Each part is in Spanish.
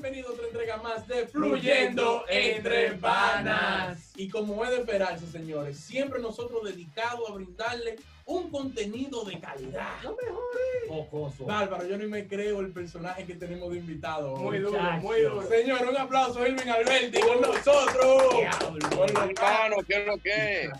bienvenido a otra entrega más de Fluyendo Entre Panas. Y como es de esperarse, señores, siempre nosotros dedicados a brindarle un contenido de calidad. Lo mejor Jocoso. Bárbaro, yo ni me creo el personaje que tenemos de invitado. Muy duro, muy duro. Señor, un aplauso a Irving Alberti con nosotros. Diablo. hermano, ¿qué es lo que es?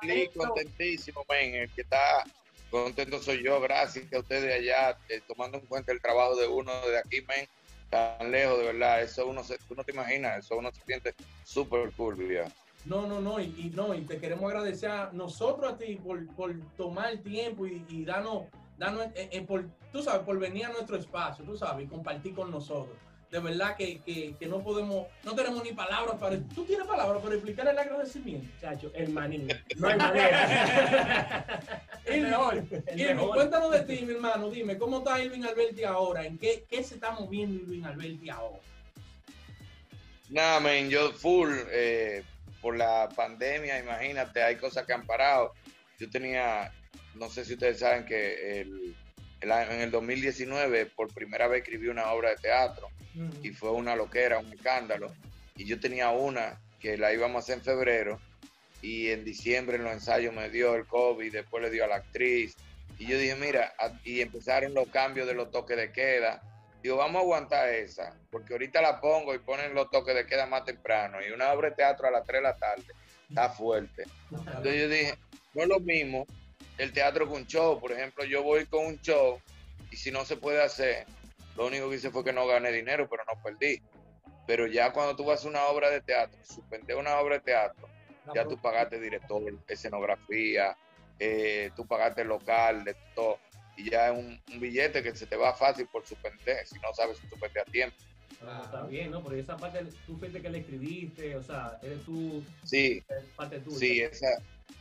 Feliz, contentísimo, men. El que está contento soy yo, gracias a ustedes allá, eh, tomando en cuenta el trabajo de uno de aquí, men, tan lejos, de verdad. Eso uno se, tú no te imaginas, eso uno se siente súper cool, ya. No, no, no, y, no, y te queremos agradecer a nosotros a ti por, por tomar el tiempo y, y darnos, darnos eh, eh, por, tú sabes, por venir a nuestro espacio, tú sabes, y compartir con nosotros de verdad que, que, que, no podemos, no tenemos ni palabras para. ¿Tú tienes palabras para explicar el agradecimiento? Chacho, el maní. No hay manera. el mejor. Irving, cuéntanos de ti, mi hermano. Dime, ¿cómo está Irving Alberti ahora? ¿En qué, qué se está moviendo Irving Alberti ahora? Nada, men, yo full. Eh, por la pandemia, imagínate, hay cosas que han parado. Yo tenía, no sé si ustedes saben que el, el, en el 2019 por primera vez escribí una obra de teatro y fue una loquera, un escándalo. Y yo tenía una que la íbamos a hacer en febrero y en diciembre en los ensayos me dio el COVID, después le dio a la actriz. Y yo dije, mira, y empezaron los cambios de los toques de queda. Digo, vamos a aguantar esa, porque ahorita la pongo y ponen los toques de queda más temprano. Y una obra de teatro a las 3 de la tarde está fuerte. Entonces yo dije, no es lo mismo el teatro con un show. Por ejemplo, yo voy con un show y si no se puede hacer, lo único que hice fue que no gané dinero, pero no perdí. Pero ya cuando tú vas a una obra de teatro, suspender una obra de teatro, ya tú pagaste director, escenografía, eh, tú pagaste local, de todo. Y ya es un, billete que se te va fácil por suspender, si no sabes suspender a tiempo. Ah, está bien, ¿no? Porque esa parte tú fuiste que le escribiste, o sea, eres tú. Sí. Parte tuya. Sí, esa.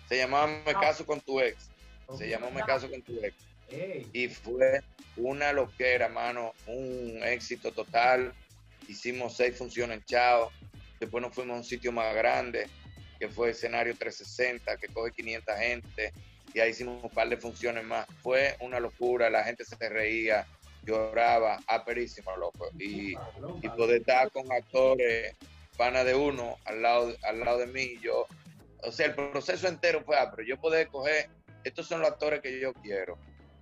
Se llamaba Me ah. caso con tu ex. Se llamó Me caso con tu ex. Y fue una loquera, mano, un éxito total. Hicimos seis funciones en Chao. Después nos fuimos a un sitio más grande, que fue escenario 360, que coge 500 gente. Y ahí hicimos un par de funciones más. Fue una locura, la gente se reía, lloraba, aperísimo, loco. Y, y poder estar con actores, pana de uno, al lado, al lado de mí, yo. O sea, el proceso entero fue, pero yo poder coger, estos son los actores que yo quiero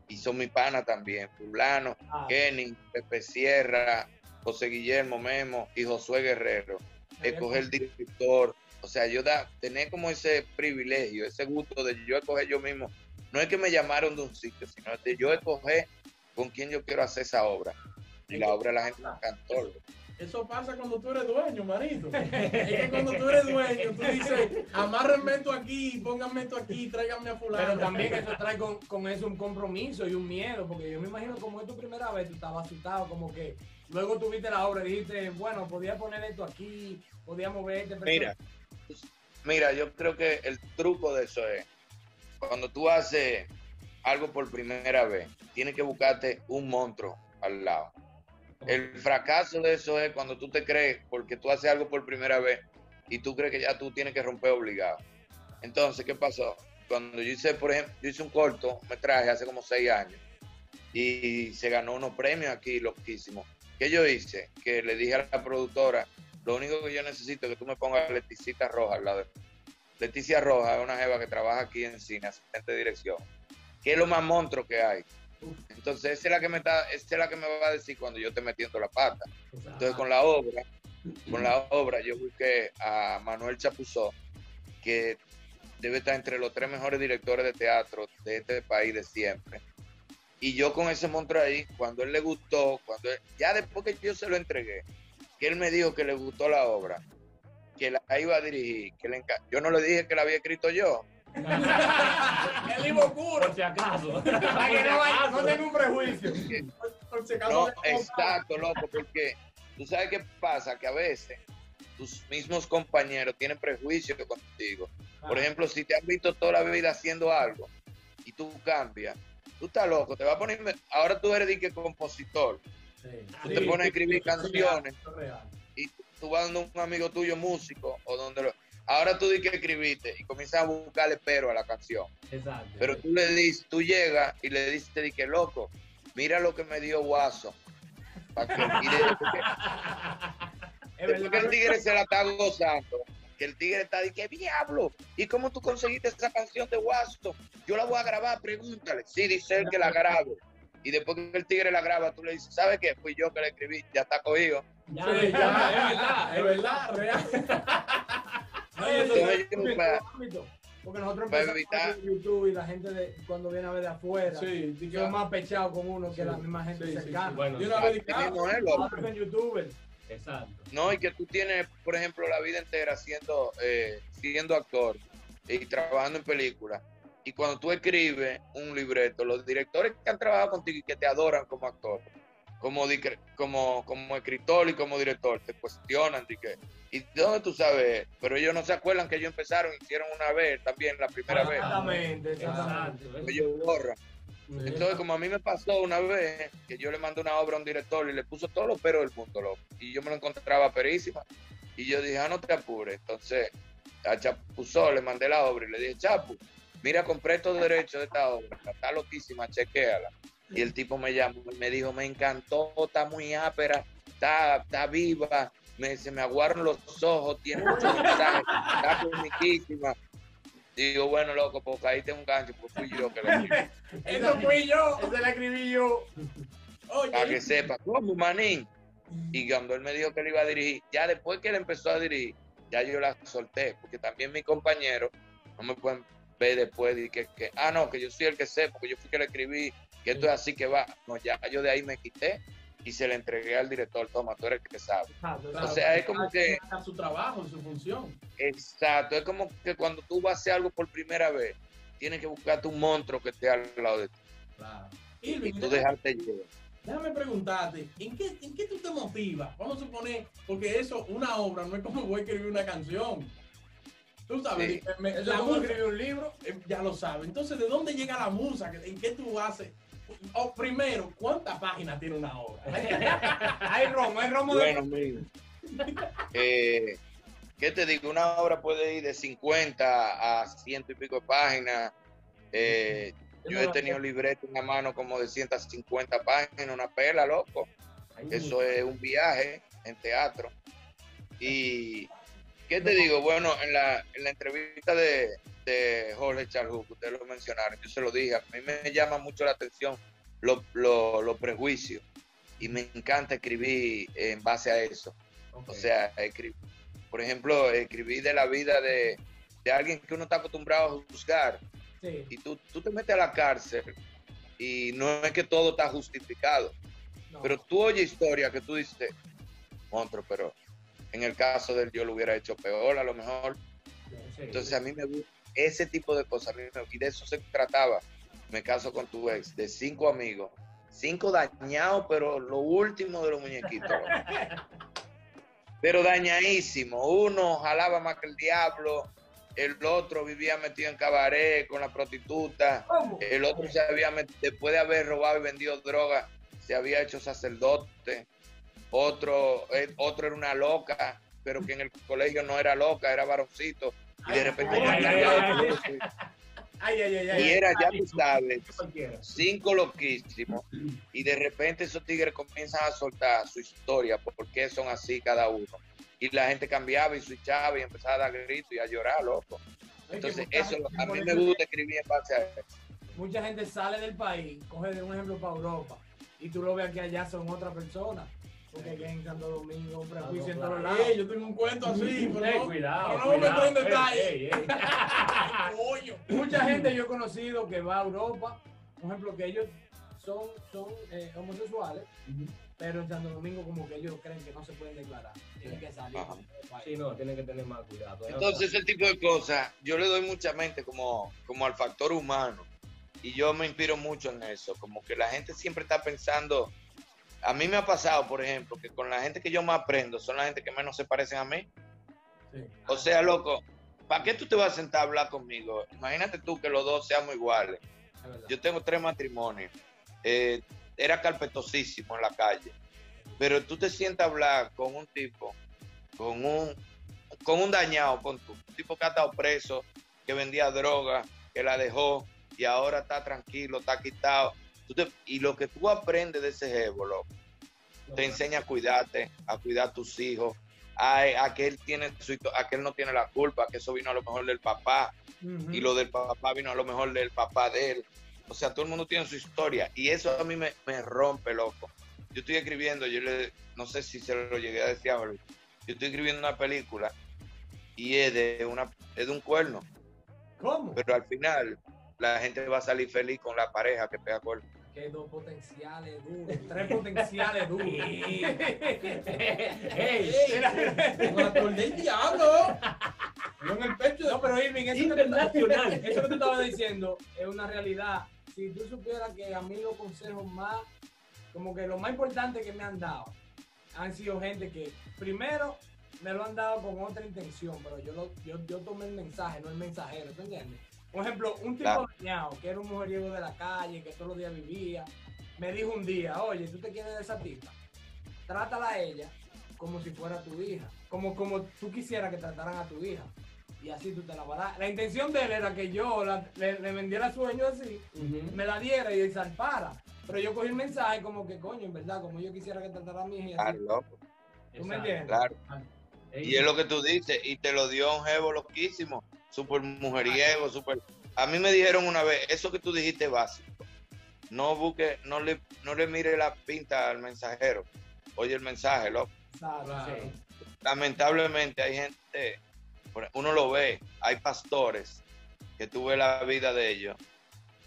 y son mi pana también, Fulano, ah. Kenny, Pepe Sierra, José Guillermo Memo y Josué Guerrero. Escoger el director, o sea, yo da, tener como ese privilegio, ese gusto de yo escoger yo mismo. No es que me llamaron de un sitio, sino de yo escoger con quién yo quiero hacer esa obra. Y la obra la gente me encantó. Eso pasa cuando tú eres dueño, marito. es que cuando tú eres dueño, tú dices, amárrenme esto aquí, pónganme esto aquí, tráiganme a fulano. Pero también eso trae con, con, eso un compromiso y un miedo, porque yo me imagino como es tu primera vez, tú estabas asustado, como que luego tuviste la obra y dijiste, bueno, podía poner esto aquí, podía moverte. Pero mira, mira, yo creo que el truco de eso es, cuando tú haces algo por primera vez, tienes que buscarte un monstruo al lado el fracaso de eso es cuando tú te crees, porque tú haces algo por primera vez y tú crees que ya tú tienes que romper obligado. Entonces, ¿qué pasó? Cuando yo hice, por ejemplo, yo hice un corto metraje hace como seis años y se ganó unos premios aquí loquísimos. ¿Qué yo hice? Que le dije a la productora, lo único que yo necesito es que tú me pongas Leticita Roja al lado Leticia Roja es una jeva que trabaja aquí en cine, asistente de dirección. ¿Qué es lo más monstruo que hay? Entonces, esa es la que me está, es la que me va a decir cuando yo esté metiendo la pata. Entonces, con la obra, con la obra, yo busqué a Manuel Chapuzó, que debe estar entre los tres mejores directores de teatro de este país de siempre. Y yo con ese monstruo ahí, cuando él le gustó, cuando ya después que yo se lo entregué, que él me dijo que le gustó la obra, que la iba a dirigir, que le yo no le dije que la había escrito yo, el libro puro. Por si acaso. Para que no, no tenga un prejuicio. no, exacto, loco, porque tú sabes qué pasa, que a veces tus mismos compañeros tienen prejuicios contigo. Por ah. ejemplo, si te has visto toda la vida haciendo algo y tú cambias, tú estás loco, te va a poner, ahora tú eres que compositor, tú te pones a escribir canciones y tú vas dando un amigo tuyo músico o donde lo, Ahora tú di que escribiste y comienzas a buscarle pero a la canción. Exacto. Pero tú le dices, tú llegas y le dices, di que loco, mira lo que me dio Guaso. para que el tigre, Es después que verdad. el tigre se la está gozando, que el tigre está de qué diablo, ¿y cómo tú conseguiste esa canción de Guasto? Yo la voy a grabar, pregúntale. Sí, dice él que la grabe. Y después que el tigre la graba, tú le dices, ¿sabes qué? Fui yo que la escribí, ya está cogido. Ya, Sí, ya, ya, es verdad, real. No, yo, para- Porque nosotros para empezamos evitar- en YouTube y la gente de, cuando viene a ver de afuera, Sí, sí, son más pechados con uno que Sí, la misma gente sí, sí, sí. cercana. Bueno, es, loco. Ahora son youtubers. exacto. No, y que tú tienes, por ejemplo, la vida entera siendo, eh, siendo actor y trabajando en películas. Y cuando tú escribes un libreto, los directores que han trabajado contigo y que te adoran como actor, como, como, como escritor y como director, te cuestionan de que, ¿y de dónde tú sabes? Pero ellos no se acuerdan que ellos empezaron, hicieron una vez también, la primera vez. Exactamente, exactamente. Ellos borran. Entonces, como a mí me pasó una vez que yo le mandé una obra a un director y le puso todos los peros del mundo, loco, y yo me lo encontraba perísima. Y yo dije, ah, no te apures. Entonces, a Chapuzó le mandé la obra y le dije, Chapu, mira, compré estos derechos de esta obra, está loquísima, chequéala. Y el tipo me llamó y me dijo, me encantó, está muy ápera, está, está viva, me, se me aguaron los ojos, tiene mucho mensaje, está comiquísima. Digo, bueno, loco, pues ahí tengo un gancho, pues fui yo que le dije. Eso fui yo. Esa la escribí yo. para que Oye, sepa, ¿cómo, manín? Y cuando él me dijo que le iba a dirigir, ya después que él empezó a dirigir, ya yo la solté, porque también mis compañeros no me pueden ver después de que, que, ah, no, que yo soy el que sé, porque yo fui que le escribí, que esto es así que va. No, ya yo de ahí me quité y se le entregué al director, toma, tú eres el que sabe. Exacto, O sea, es como que, haga su trabajo, su función. exacto, es como que cuando tú vas a hacer algo por primera vez, tienes que buscarte un monstruo que esté al lado de ti Claro. y tú déjame, dejarte llevar. déjame preguntarte, ¿en qué, ¿en qué tú te motivas? Vamos a suponer, porque eso, una obra, no es como voy a escribir una canción. Tú sabes, Sí. me- me- la música, escribir un libro. eh, ya lo sabes. Entonces, ¿de dónde llega la musa? ¿En qué tú haces? O primero, ¿cuántas páginas tiene una obra? Hay romo, hay romo de. Bueno, amigo. Eh, ¿Qué te digo? Una obra puede ir de 50 a ciento y pico de páginas. Eh, yo he tenido libreto en la mano como de 150 páginas, una pela, loco. Eso es un viaje en teatro. Y, ¿qué te digo? Bueno, en la, en la entrevista de, de Jorge Charhu, que ustedes lo mencionaron, yo se lo dije, a mí me llama mucho la atención los los- los prejuicios y me encanta escribir en base a eso. O sea, por ejemplo, escribir de la vida de, de alguien que uno está acostumbrado a juzgar Sí. y tú, tú te metes a la cárcel y no es que todo está justificado, no. pero tú oyes historia que tú dices, monstruo, pero en el caso del yo lo hubiera hecho peor a lo mejor. Entonces a mí me gusta ese tipo de cosas, y de eso se trataba. Me caso con tu ex, de cinco amigos, cinco dañados, pero lo último de los muñequitos. pero dañadísimo. Uno jalaba más que el diablo, el otro vivía metido en cabaret con la prostituta, el otro se había met- después de haber robado y vendido droga, se había hecho sacerdote. Otro, eh, otro era una loca, pero que en el colegio no era loca, era varoncito. Y de repente ay, ay, ay, y era, ya tú sabes, cinco loquísimos. Y de repente esos tigres comienzan a soltar su historia, por qué son así cada uno. Y la gente cambiaba y switchaba y empezaba a dar gritos y a llorar, loco. Entonces, eso a mí me gusta escribir en base a eso. Mucha gente sale del país, coge de un ejemplo para Europa, y tú lo ves que allá son otra persona. Porque aquí en Santo Domingo, un prejuicio en todos lados. Yo tengo un cuento así, pero no, cuidado. pero no me cuidado. meto en detalle. Ey, ey, ey. Coño. Mucha gente yo he conocido que va a Europa, por ejemplo, que ellos son, son eh, homosexuales, pero en Santo Domingo como que ellos creen que no se pueden declarar. Tienen que salir Ajá. Sí, no, tiene que tener más cuidado. Entonces, ese tipo de cosas, yo le doy mucha mente como, como al factor humano. Y yo me inspiro mucho en eso. Como que la gente siempre está pensando. A mí me ha pasado, por ejemplo, que con la gente que yo más aprendo son la gente que menos se parecen a mí. Sí. O sea, loco, ¿para qué tú te vas a sentar a hablar conmigo? Imagínate tú que los dos seamos iguales. Yo tengo tres matrimonios. Eh, era carpetosísimo en la calle. Pero tú te sientas a hablar con un tipo, con un, con un dañado, con tu, un tipo que ha estado preso, que vendía droga, que la dejó y ahora está tranquilo, está quitado. Te- y lo que tú aprendes de ese jevo, loco, te enseña a cuidarte, a cuidar a tus hijos, a, a que él tiene su, a que él no tiene la culpa, que eso vino a lo mejor del papá y lo del papá vino a lo mejor del papá de él. O sea, todo el mundo tiene su historia y eso a mí me, me rompe, loco. Yo estoy escribiendo, yo le, no sé si se lo llegué a decir a yo estoy escribiendo una película y es de, una, es de un cuerno, ¿Cómo? pero al final la gente va a salir feliz con la pareja que pega cuerno. Que dos potenciales duros, tres potenciales duros. Ey, ¡Ey! ¡Con actor del diablo! Yo en el pecho de... No, pero Irving, eso que, Internacional. eso que tú estabas diciendo es una realidad. Si tú supieras que a mí los consejos más, como que lo más importante que me han dado, han sido gente que primero me lo han dado con otra intención, pero yo, lo, yo, yo tomé el mensaje, no el mensajero, ¿tú entiendes? Por ejemplo, un tipo Claro. dañado, que era un mujeriego de la calle, que todos los días vivía, me dijo un día, oye, ¿tú te quieres de esa tipa? Trátala a ella como si fuera tu hija, como, como tú quisieras que trataran a tu hija. Y así tú te la vas a dar. La intención de él era que yo la- le, le vendiera sueño así, me la diera y salpara. Pero yo cogí el mensaje como que, coño, en verdad, como yo quisiera que tratara a mi hija. Claro, loco, ¿Tú me entiendes? claro. Ey, Y es lo que tú dices, y te lo dio un jevo loquísimo, súper mujeriego, súper... A mí me dijeron una vez, eso que tú dijiste es básico. No busque, no le, no le mire la pinta al mensajero. Oye el mensaje, loco. Claro. sí. Lamentablemente hay gente, uno lo ve, hay pastores que tú ves la vida de ellos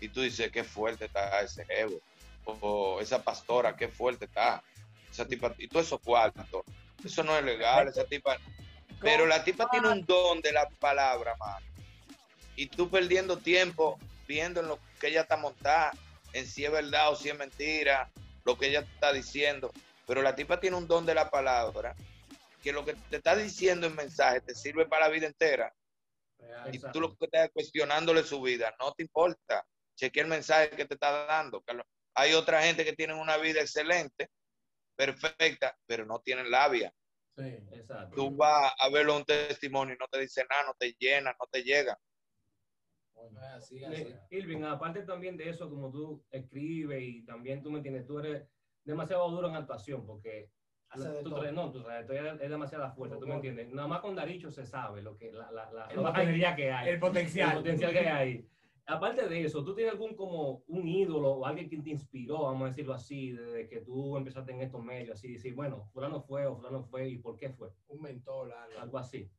y tú dices, qué fuerte está ese jevo. O esa pastora, qué fuerte está. Esa tipa, y todo eso cuarto. Eso no es legal, esa tipa... Pero la tipa tiene un don de la palabra, mano. Y tú perdiendo tiempo viendo en lo que ella está montada, en si es verdad o si es mentira, lo que ella está diciendo. Pero la tipa tiene un don de la palabra, que lo que te está diciendo en mensaje te sirve para la vida entera. Real. Y tú lo que estás cuestionándole su vida, no te importa. Chequea el mensaje que te está dando. Hay otra gente que tiene una vida excelente, perfecta, pero no tienen labia. Sí. Exacto. Tú vas a verlo un testimonio y no te dice nada, no te llena, no te llega. Bueno, así, Eh, así. Irving, aparte también de eso, como tú escribes y también tú me entiendes, tú eres demasiado duro en actuación porque tu, tra- no, tu trayectoria es demasiada fuerte, tú me entiendes. Nada más con Daricho se sabe lo que la, la, la, El la poten- bacanería que hay, El potencial. el potencial que hay ahí. Aparte de eso, ¿tú tienes algún como un ídolo o alguien que te inspiró, vamos a decirlo así, desde que tú empezaste en estos medios, así, decir, bueno, fulano fue o fulano fue y por qué fue? Un mentor, algo. Algo así.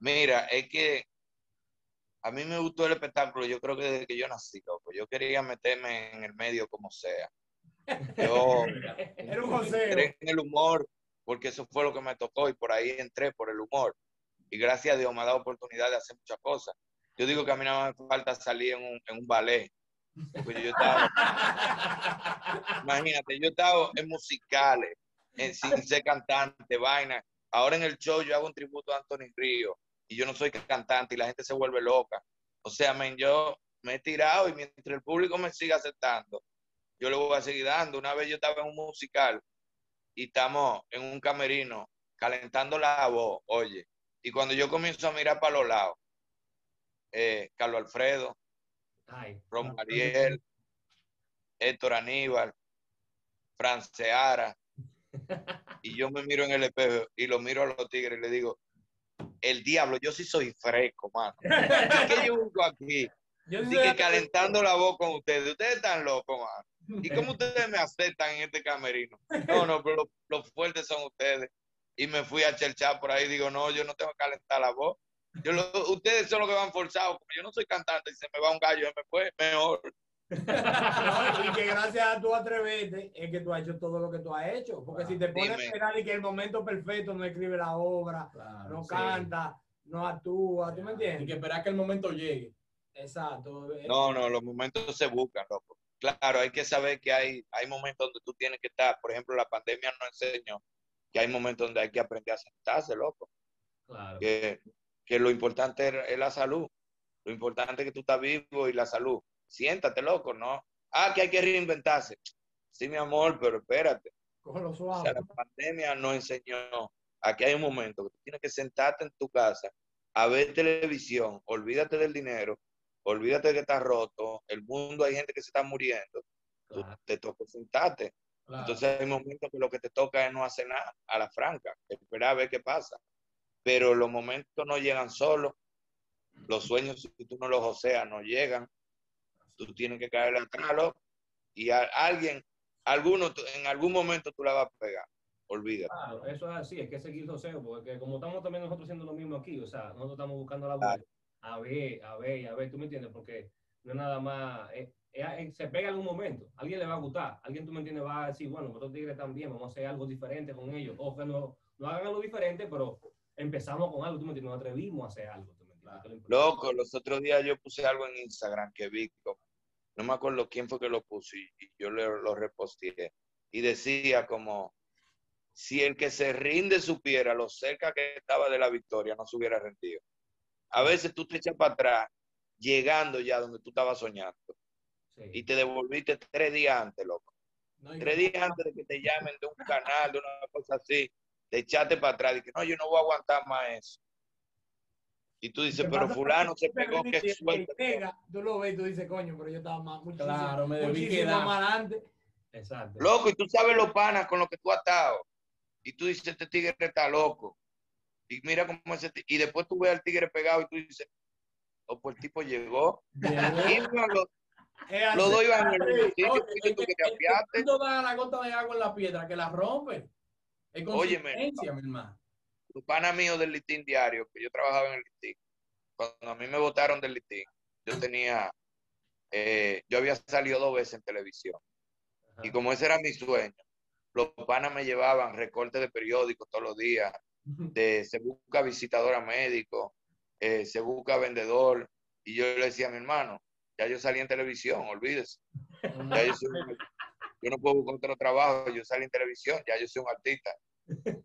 Mira, es que a mí me gustó el espectáculo, yo creo que desde que yo nací, loco. Yo quería meterme en el medio como sea. Yo Era un entré en el humor porque eso fue lo que me tocó y por ahí entré por el humor. Y gracias a Dios me ha dado oportunidad de hacer muchas cosas. Yo digo que a mí nada más me falta salir en un, ballet. Porque yo estaba, imagínate, yo estaba en musicales, en, sin ser cantante, vaina. Ahora en el show yo hago un tributo a Anthony Río y yo no soy cantante y la gente se vuelve loca. O sea, yo me he tirado y mientras el público me siga aceptando, yo le voy a seguir dando. Una vez yo estaba en un musical y estamos en un camerino calentando la voz, oye, y cuando yo comienzo a mirar para los lados, eh, Carlos Alfredo, Ay, Ron Mariel, Héctor Aníbal, Franceara, y yo me miro en el espejo y lo miro a los tigres y le digo, el diablo, yo sí soy fresco, mano. ¿Y qué yo busco aquí? Yo Así que calentando la voz con ustedes. Ustedes están locos, mano. ¿Y cómo ustedes me aceptan en este camerino? No, no, pero los los fuertes son ustedes. Y me fui a cherchar por ahí. Digo, no, yo no tengo que calentar la voz. Yo lo- ustedes son los que van forzados. Como yo no soy cantante y se me va un gallo, me fue mejor. No, y que gracias a tu atreverte es que tú has hecho todo lo que tú has hecho. Porque si te pones a esperar y que el momento perfecto no escribe la obra, Claro, no sí. canta, no actúa, ¿tú me Hay que entiendes? esperar que el momento llegue. Exacto. No, no, los momentos se buscan, loco. Claro, hay que saber que hay, hay momentos donde tú tienes que estar. Por ejemplo, la pandemia nos enseñó que hay momentos donde hay que aprender a sentarse, loco. claro. que, que lo importante es, es la salud. Lo importante es que tú estás vivo y la salud. Siéntate, loco, ¿no? Ah, que hay que reinventarse. Sí, mi amor, pero espérate. Cógelo O suave. sea, la pandemia nos enseñó a que hay un momento que tú tienes que sentarte en tu casa a ver televisión, olvídate del dinero, olvídate de que estás roto, el mundo hay gente que se está muriendo, claro. te toca sentarte Claro. Entonces hay momentos que lo que te toca es no hacer nada, a la franca, esperar a ver qué pasa. Pero los momentos no llegan solos, los sueños, si tú no los oseas, no llegan. Tú tienes que caerle atrás. Y a alguien, alguno, en algún momento tú la vas a pegar. Olvídate. Claro, eso es así, hay que seguir deseo, porque como estamos también nosotros haciendo lo mismo aquí, o sea, nosotros estamos buscando la vuelta, a ver, a ver, a ver, tú me entiendes, porque no es nada más, eh, eh, eh, se pega en un momento, a alguien le va a gustar, alguien tú me entiendes va a decir, bueno, estos tigres también, vamos a hacer algo diferente con ellos, o que no, no hagan algo diferente, pero empezamos con algo, tú me entiendes, nos atrevimos a hacer algo, tú me entiendes. lo. Loco, los otros días yo puse algo en Instagram que vi, como- no me acuerdo quién fue que lo puso y, yo le, lo reposteé. Y decía como, si el que se rinde supiera lo cerca que estaba de la victoria, no se hubiera rendido. A veces tú te echas para atrás, llegando ya donde tú estabas soñando, Sí. y te devolviste tres días antes, loco. No, Tres días antes de que te llamen de un canal, de una cosa así, te echaste para atrás y que no, yo no voy a aguantar más eso. Y tú dices, ¿Qué pero fulano se pegó, suerte. pega, Tú lo ves y tú dices, coño, pero yo estaba más, muchísimo, Claro, me debí muchísimo quedar. más adelante. Exacto. Loco, y tú sabes los panas con los que tú has estado. Y tú dices, este tigre está loco. Y mira cómo ese tigre. Y después tú ves al tigre pegado y tú dices, oh, pues el tipo llegó. No, los, dos iban en el mismo Oye, sitio, oye, y tú que te el- el- apiaste. el que da la gota de agua en la piedra que la rompe. Es Óyeme. consistencia, mi hermano. Los panas míos del listín diario, que yo trabajaba en el listín. Cuando a mí me votaron del listín, yo tenía, eh, yo había salido dos veces en televisión. Ajá. Y como ese era mi sueño, los panas me llevaban recortes de periódicos todos los días, de se busca visitadora médico, eh, se busca vendedor, y yo le decía a mi hermano, ya yo salí en televisión, olvídese, ya yo, soy un- yo no puedo buscar otro trabajo, yo salí en televisión, ya yo soy un artista.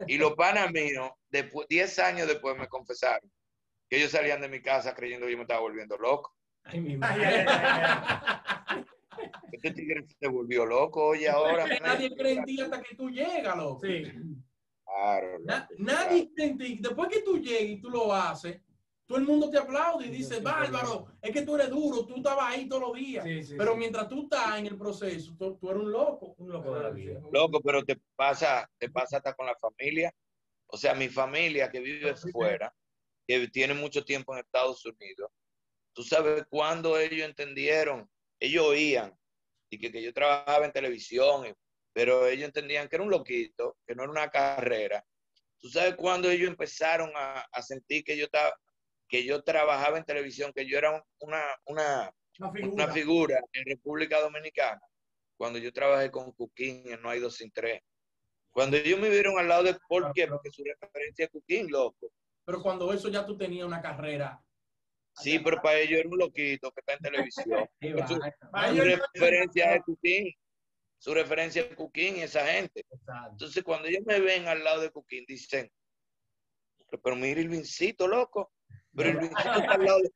Y los panas míos, después, 10 años después me confesaron que ellos salían de mi casa creyendo que yo me estaba volviendo loco. Ay, mi madre. Este tigre se volvió loco, oye, ahora. Es que nadie cree en ti hasta que tú llegas, loco. Sí. Claro, Na- nadie cree en ti. Después que tú llegues y tú lo haces, todo el mundo te aplaude y dice, sí, bárbaro, es que tú eres duro, tú estabas ahí todos los días. Sí, sí, Pero sí. mientras tú estás en el proceso, tú, tú eres un loco. Un loco de la vida. Loco, pero te pasa, te pasa hasta con la familia. O sea, mi familia que vive fuera, que tiene mucho tiempo en Estados Unidos, tú sabes cuándo ellos entendieron, ellos oían, y que, que yo trabajaba en televisión, y- pero ellos entendían que era un loquito, que no era una carrera. Tú sabes cuándo ellos empezaron a, a sentir que yo estaba, que yo trabajaba en televisión, que yo era un- una, una, Una figura. una figura en República Dominicana, cuando yo trabajé con Cuquín en No hay dos sin tres. Cuando ellos me vieron al lado de, ¿por qué? Porque su referencia es Cuquín, loco. Pero cuando eso ya tú tenías una carrera. Sí, pero para ellos era un loquito que está en televisión. Su- referencia es Cuquín. Su referencia es Cuquín y esa gente. Exacto. Entonces, cuando ellos me ven al lado de Cuquín, dicen, pero mira el Vincito, loco. Pero el Vincito está al lado de...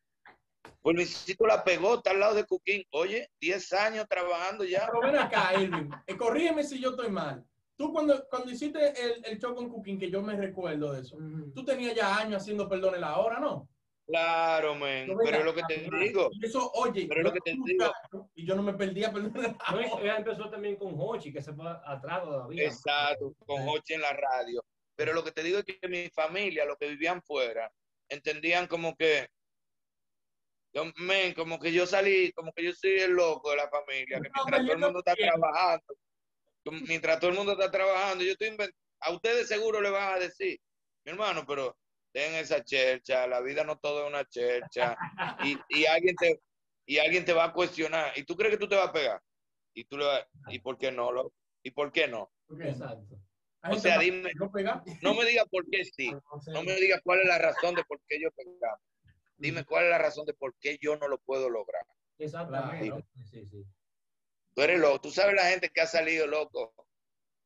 Pues el Vincito la pegó, está al lado de Cuquín. Oye, 10 años trabajando ya. Pero ven acá, Elvin. eh, corrígeme si yo estoy mal. Tú cuando, cuando hiciste el, el show con Cooking, que yo me recuerdo de eso, tú tenías ya años haciendo perdones la hora, ¿no? Claro, men. No, Pero es lo que te digo. Y eso, oye, Pero es yo lo que te digo. Y yo no me perdía perdones la No, ella empezó también con Hochi, que se fue atrás todavía. Exacto, con Hochi en la radio. Pero lo que te digo es que mi familia, los que vivían fuera, entendían como que, yo, men, como que yo salí, como que yo soy el loco de la familia, que mientras todo el mundo está trabajando, mientras todo el mundo está trabajando, yo estoy inventando, a ustedes seguro le van a decir, mi hermano, pero ten esa chercha, la vida no todo es una chercha, y, y alguien te, y alguien te va a cuestionar, y tú crees que tú te vas a pegar, y tú le vas, ¿y por qué no? loco? ¿Y por qué no? Exacto. O sea, más dime, no me digas por qué sí, No sé. no me digas cuál es la razón de por qué yo pegamos. Dime cuál es la razón de por qué yo no lo puedo lograr. Exactamente. Claro. Sí, sí. Tú eres loco. Tú sabes la gente que ha salido loco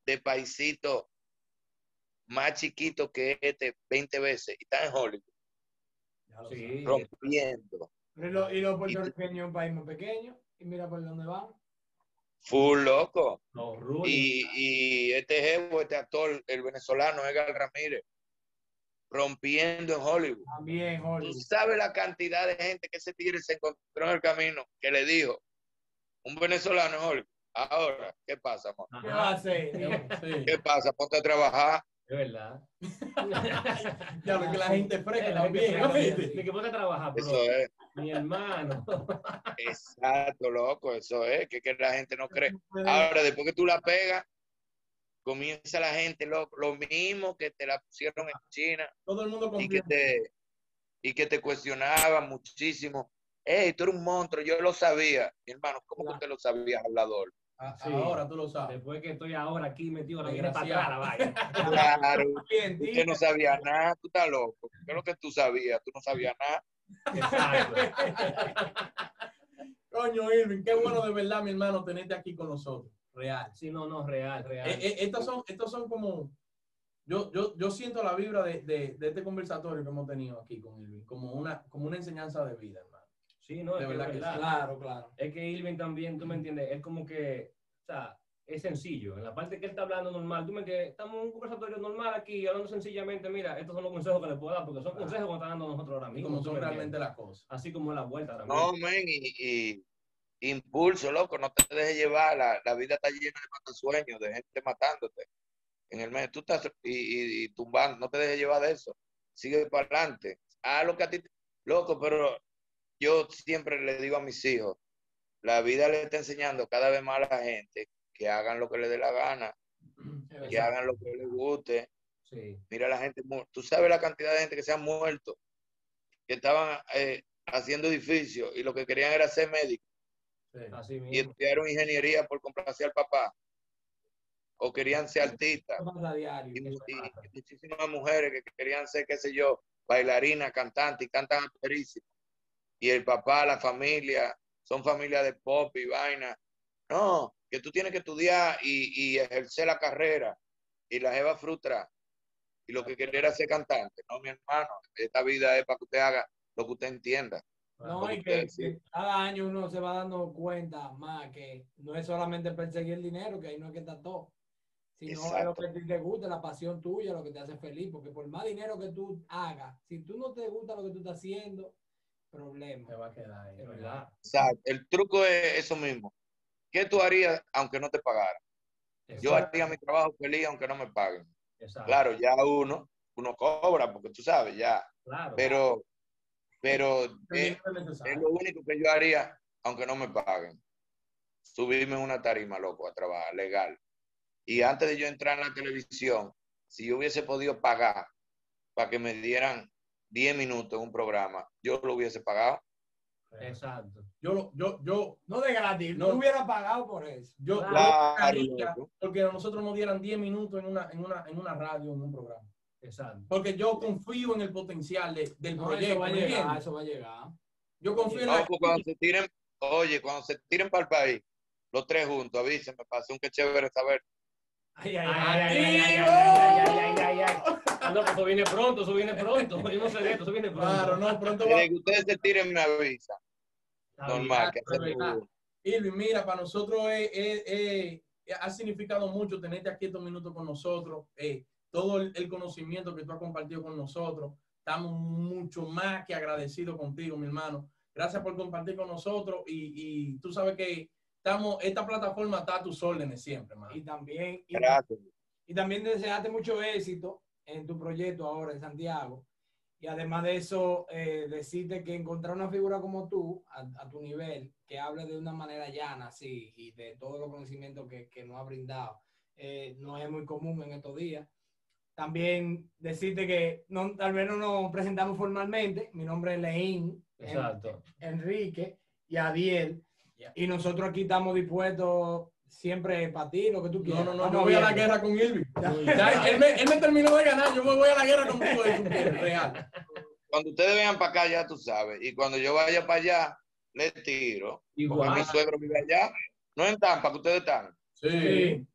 de paisito más chiquito que este 20 veces y está en Hollywood Sí. rompiendo. Y los y los puertorriqueños es un país muy pequeño. Y mira por dónde van. Full loco. Y, y este jevo, este actor, el venezolano Edgar Ramírez, rompiendo en Hollywood. También, Tú Hollywood. sabes la cantidad de gente que ese tigre se encontró en el camino que le dijo, un venezolano en Hollywood, Ahora, ¿qué pasa, amor? ¿Qué. ¿Qué pasa? Ponte a trabajar. Es verdad. Ya lo que la gente fresca La gente también. que ponte a trabajar, pero Eso es. mi hermano. Exacto, loco. Eso es. Que, que la gente no cree. Ahora, después que tú la pegas, comienza la gente, loco, lo mismo que te la pusieron en China Todo el mundo y que te, y que te cuestionaban muchísimo. Hey, tú eres un monstruo, yo lo sabía. Mi hermano, ¿cómo que Claro. usted lo sabía, hablador? A- Sí. Ahora tú lo sabes. Después que estoy ahora aquí metido, la viene para atrás la vaina. Claro, Bien, tío. no sabía nada, tú estás loco. ¿Qué es lo que tú sabías? Tú no sabías nada. Exacto. Coño, Irving, qué bueno de verdad, mi hermano, tenerte aquí con nosotros. Real. Sí, no, no, real, real. Eh, eh, estos, son, estos son como. Yo, yo, yo siento la vibra de, de, de este conversatorio que hemos tenido aquí con Irving, como una, como una enseñanza de vida, hermano. Sí, no, de es que es verdad que verdad. Claro, claro. Es que Irving también, tú me entiendes, es como que, o sea, es sencillo. En la parte que él está hablando normal, tú me entiendes, estamos en un conversatorio normal aquí, hablando sencillamente, mira, estos son los consejos que le puedo dar, porque son consejos que están dando nosotros ahora Y mismo. como ¿tú son me realmente las cosas. Así como es la vuelta ahora No, men, y, y impulso, loco, no te dejes llevar. La, la vida está llena de matasueños, de gente matándote. En el medio, tú estás y, y- y tumbando, no te dejes llevar de eso. Sigue para adelante. Haz lo que a ti, te- loco, pero yo siempre le digo a mis hijos, la vida le está enseñando cada vez más a la gente que hagan lo que les dé la gana, que hagan lo que les guste. Sí, Mira la gente, tú sabes la cantidad de gente que se ha muerto, que estaban eh, haciendo edificios y lo que querían era ser médicos Sí. así y mismo. estudiaron ingeniería por complacer al papá o querían ser artistas a diario. y, muchísimas mujeres que querían ser, qué sé yo, bailarinas, cantantes y cantan aperísimo. Y el papá, la familia, son familias de pop y vaina. No, que tú tienes que estudiar y, y ejercer la carrera y la jeva frustra. Y lo que quería era ser cantante. No, mi hermano, esta vida es para que usted haga lo que usted entienda. No, y que, que cada año uno se va dando cuenta más que no es solamente perseguir el dinero, que ahí no es que está todo, sino lo que te gusta, la pasión tuya, lo que te hace feliz, porque por más dinero que tú hagas, si tú no te gusta lo que tú estás haciendo, Te problema. va a quedar ahí. El truco es eso mismo. ¿Qué tú harías aunque no te pagaran? Yo haría mi trabajo feliz aunque no me paguen. Exacto. Claro, ya uno, uno cobra, porque tú sabes, ya. Claro. Pero, pero es es lo único que yo haría aunque no me paguen. Subirme una tarima, loco, a trabajar, legal. Y antes de yo entrar en la televisión, si yo hubiese podido pagar para que me dieran 10 minutos en un programa, yo lo hubiese pagado. Exacto. Yo, lo- yo, yo, No de gratis, No. no hubiera pagado por eso. yo, Claro. yo porque a nosotros nos dieran 10 minutos en una, en una, en una radio, en un programa. Exacto. Porque yo confío en el potencial de- del No, proyecto. eso va a ¿me llegar, eso va a llegar. Yo confío en No, la pues cuando se tiren, oye, cuando se tiren para el país, los tres juntos, avísenme, pase un que chévere saber. Ay, ay, Ay, ay, ay, ay, ay, ay, ay, ay, ay, No, pues eso viene pronto, eso viene pronto. Yo no sé de esto, eso viene pronto. Claro, no, pronto va. Desde que ustedes se tiren. Está bien. Normal, que. Irving, mira, para nosotros es- ha significado mucho tenerte aquí estos minutos con nosotros. eh, todo el, el conocimiento que tú has compartido con nosotros. Estamos mucho más que agradecidos contigo, mi hermano. Gracias por compartir con nosotros y, y tú sabes que estamos, esta plataforma está a tus órdenes siempre, hermano. Y también, y, Gracias. y también desearte mucho éxito en tu proyecto ahora en Santiago. Y además de eso, eh, decirte que encontrar una figura como tú, a, a tu nivel, que hable de una manera llana, así, y de todos los conocimientos que, que nos ha brindado, eh, no es muy común en estos días. También decirte que no, tal vez no nos presentamos formalmente. Mi nombre es Leín Exacto. Enrique y Adiel. Y nosotros aquí estamos dispuestos siempre para ti, lo que tú No, quieras. no, no, yo Vamos voy a la guerra con Irving. Ya, él, me, él me terminó de ganar, yo me voy a la guerra tu quieres, real. Cuando ustedes vengan para acá, ya tú sabes. Y cuando yo vaya para allá, le tiro. Porque Igual. mi suegro vive allá. No en Tampa, que ustedes están. Sí.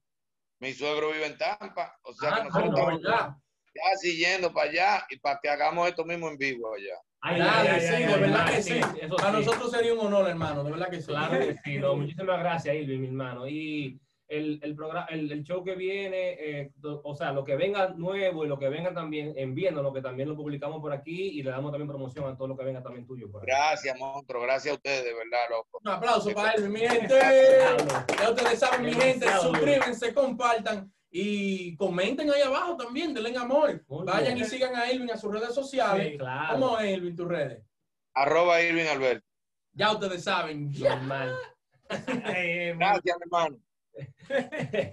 Mi suegro vive en Tampa. O sea Ah, que nosotros no, estamos ¿verdad? ya siguiendo para allá y para que hagamos esto mismo en vivo allá. Ay, Dale, ay, sí, ay, de verdad que sí. eso Para sí. nosotros sería un honor, hermano, de verdad que sí. Claro que sí, no, muchísimas gracias, Irving, mi hermano. Y el, el, programa, el, el show que viene, eh, o sea, lo que venga nuevo y lo que venga también, enviando lo que también lo publicamos por aquí y le damos también promoción a todo lo que venga también tuyo por. Gracias, monstruo. Gracias a ustedes, de verdad, loco. Un aplauso para él, mi gente. Ya ustedes saben, mi gente, suscríbanse, compartan y comenten ahí abajo también, denle amor. Muy Vayan bien. y sigan a Elvin a sus redes sociales. Sí, Claro, ¿Cómo es Elvin tus redes? Arroba Irving Alberto. Ya ustedes saben. Normal. Eh, Gracias, hermano.